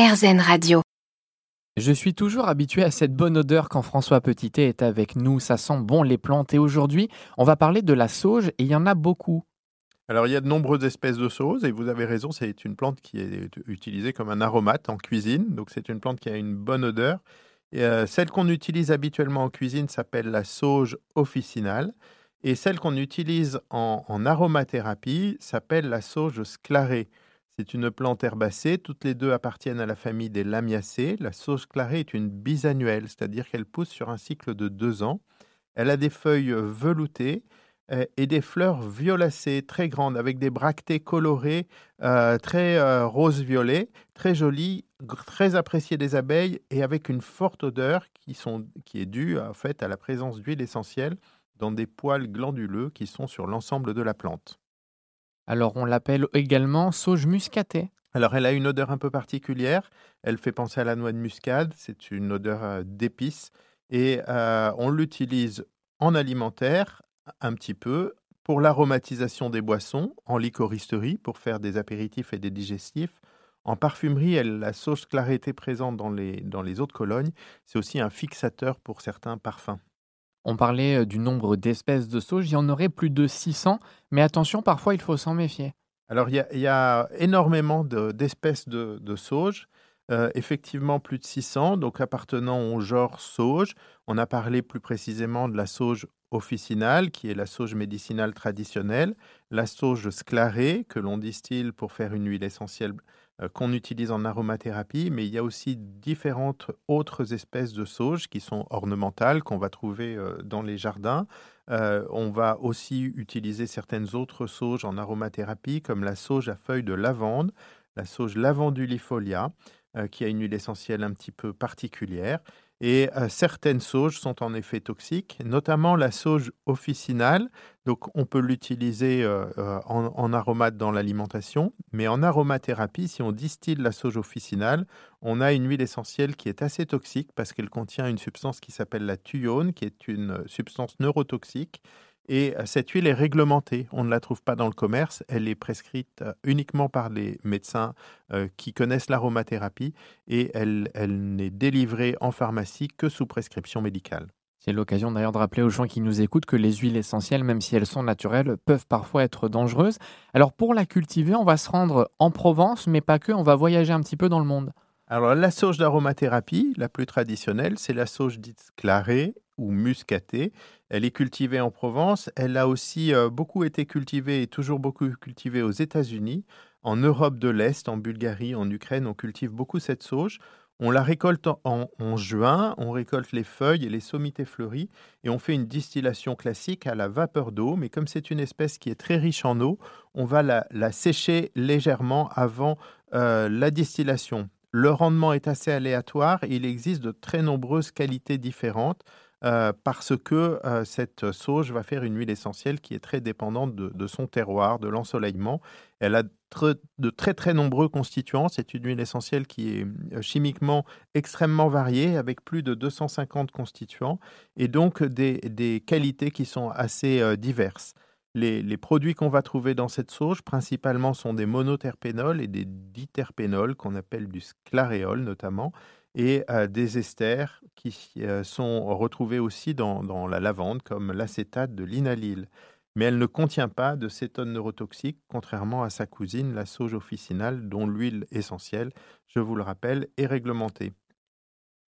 RZN Radio. Je suis toujours habitué à cette bonne odeur quand François Petitet est avec nous. Ça sent bon les plantes. Et aujourd'hui, on va parler de la sauge et il y en a beaucoup. Alors, il y a de nombreuses espèces de sauge et vous avez raison, c'est une plante qui est utilisée comme un aromate en cuisine. Donc, c'est une plante qui a une bonne odeur. Et, euh, celle qu'on utilise habituellement en cuisine s'appelle la sauge officinale. Et celle qu'on utilise en, en aromathérapie s'appelle la sauge sclarée. C'est une plante herbacée. Toutes les deux appartiennent à la famille des lamiacées. La sauge clarée est une bisannuelle, c'est-à-dire qu'elle pousse sur un cycle de deux ans. Elle a des feuilles veloutées euh, et des fleurs violacées très grandes avec des bractées colorées euh, très euh, rose-violet, très jolies, très appréciées des abeilles et avec une forte odeur qui, est due à la présence d'huile essentielle dans des poils glanduleux qui sont sur l'ensemble de la plante. Alors on l'appelle également sauge muscatée. Alors elle a une odeur un peu particulière, elle fait penser à la noix de muscade, c'est une odeur euh, d'épices et euh, on l'utilise en alimentaire un petit peu pour l'aromatisation des boissons, en licoristerie pour faire des apéritifs et des digestifs. En parfumerie, elle, la sauge clarité présente dans les, dans les eaux de c'est aussi un fixateur pour certains parfums. On parlait du nombre d'espèces de sauge, il y en aurait plus de 600, mais attention, parfois il faut s'en méfier. Alors il y a, énormément d'espèces de, de, sauge, effectivement plus de 600, donc appartenant au genre sauge. On a parlé plus précisément de la sauge officinale, qui est la sauge médicinale traditionnelle, la sauge sclarée, que l'on distille pour faire une huile essentielle qu'on utilise en aromathérapie, mais il y a aussi différentes autres espèces de sauge qui sont ornementales, qu'on va trouver euh, dans les jardins. Euh, on va aussi utiliser certaines autres sauges en aromathérapie, comme la sauge à feuilles de lavande, la sauge lavandulifolia, qui a une huile essentielle un petit peu particulière. Et euh, certaines sauges sont en effet toxiques, notamment la sauge officinale. Donc, on peut l'utiliser euh, euh, en, aromate dans l'alimentation, mais en aromathérapie, si on distille la sauge officinale, on a une huile essentielle qui est assez toxique parce qu'elle contient une substance qui s'appelle la thuyone, qui est une substance neurotoxique et euh, cette huile est réglementée. On ne la trouve pas dans le commerce. Elle est prescrite euh, uniquement par les médecins euh, qui connaissent l'aromathérapie et elle, n'est délivrée en pharmacie que sous prescription médicale. C'est l'occasion d'ailleurs de rappeler aux gens qui nous écoutent que les huiles essentielles, même si elles sont naturelles, peuvent parfois être dangereuses. Alors pour la cultiver, on va se rendre en Provence, mais pas que, on va voyager un petit peu dans le monde. Alors la sauge d'aromathérapie, la plus traditionnelle, c'est la sauge dite clarée ou muscatée. Elle est cultivée en Provence. Elle a aussi euh, beaucoup été cultivée et toujours beaucoup cultivée aux États-Unis. En Europe de l'Est, en Bulgarie, en Ukraine, on cultive beaucoup cette sauge. On la récolte en, juin, on récolte les feuilles et les sommités fleuries et on fait une distillation classique à la vapeur d'eau. Mais comme c'est une espèce qui est très riche en eau, on va la, sécher légèrement avant euh, la distillation. Le rendement est assez aléatoire et il existe de très nombreuses qualités différentes. Euh, parce que euh, cette sauge va faire une huile essentielle qui est très dépendante de, son terroir, de l'ensoleillement. Elle a de très très nombreux constituants. C'est une huile essentielle qui est euh, chimiquement extrêmement variée, avec plus de 250 constituants, et donc des, qualités qui sont assez diverses. Les, les, produits qu'on va trouver dans cette sauge, principalement, sont des monoterpénols et des diterpénols, qu'on appelle du sclaréol notamment et des esters qui sont retrouvés aussi dans, la lavande, comme l'acétate de l'inalyle. Mais elle ne contient pas de cétone neurotoxique, contrairement à sa cousine, la sauge officinale, dont l'huile essentielle, je vous le rappelle, est réglementée.